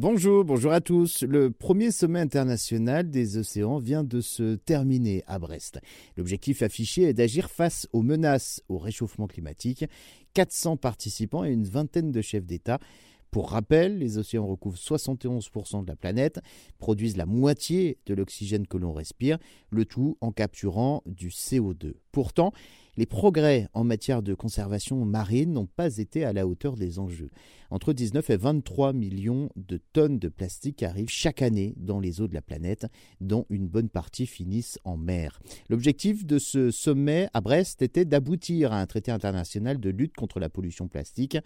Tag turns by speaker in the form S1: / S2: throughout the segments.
S1: Bonjour, bonjour à tous. Le premier sommet international des océans vient de se terminer à Brest. L'objectif affiché est d'agir face aux menaces au réchauffement climatique. 400 participants et une vingtaine de chefs d'État pour rappel, les océans recouvrent 71% de la planète, produisent la moitié de l'oxygène que l'on respire, le tout en capturant du CO2. Pourtant, les progrès en matière de conservation marine n'ont pas été à la hauteur des enjeux. Entre 19 et 23 millions de tonnes de plastique arrivent chaque année dans les eaux de la planète, dont une bonne partie finissent en mer. L'objectif de ce sommet à Brest était d'aboutir à un traité international de lutte contre la pollution plastique,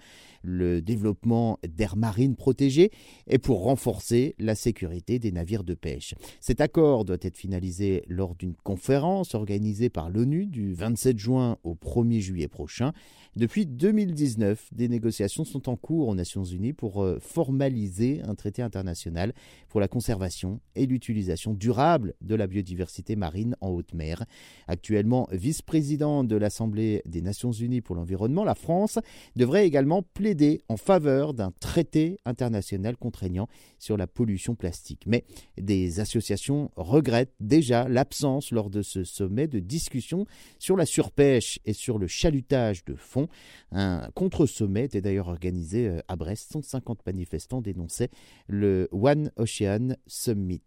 S1: le développement d'aires marines protégées et pour renforcer la sécurité des navires de pêche. Cet accord doit être finalisé lors d'une conférence organisée par l'ONU du 27 juin au 1er juillet prochain. Depuis 2019, des négociations sont en cours aux Nations Unies pour euh, formaliser un traité international pour la conservation et l'utilisation durable de la biodiversité marine en haute mer. Actuellement vice-président de l'Assemblée des Nations Unies pour l'environnement, la France devrait également plaider en faveur d'un traité international contraignant sur la pollution plastique. Mais des associations regrettent déjà l'absence lors de ce sommet de discussion sur la surpêche et sur le chalutage de fond. Un contre-sommet était d'ailleurs organisé euh, à Brest. 150 manifestants dénonçaient le One Ocean Summit.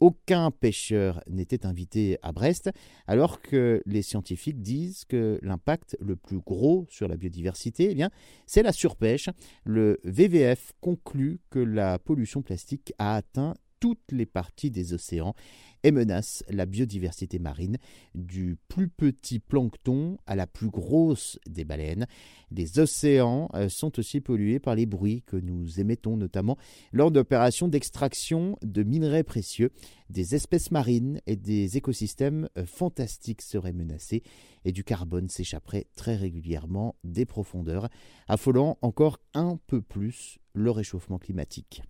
S1: Aucun pêcheur n'était invité à Brest, alors que les scientifiques disent que l'impact le plus gros sur la biodiversité, eh bien, c'est la surpêche. Le VVF conclut que la pollution plastique a atteint toutes les parties des océans et menace la biodiversité marine, du plus petit plancton à la plus grosse des baleines. Les océans euh, sont aussi pollués par les bruits que nous émettons notamment lors d'opérations d'extraction de minerais précieux. Des espèces marines et des écosystèmes euh, fantastiques seraient menacés et du carbone s'échapperait très régulièrement des profondeurs, affolant encore un peu plus le réchauffement climatique.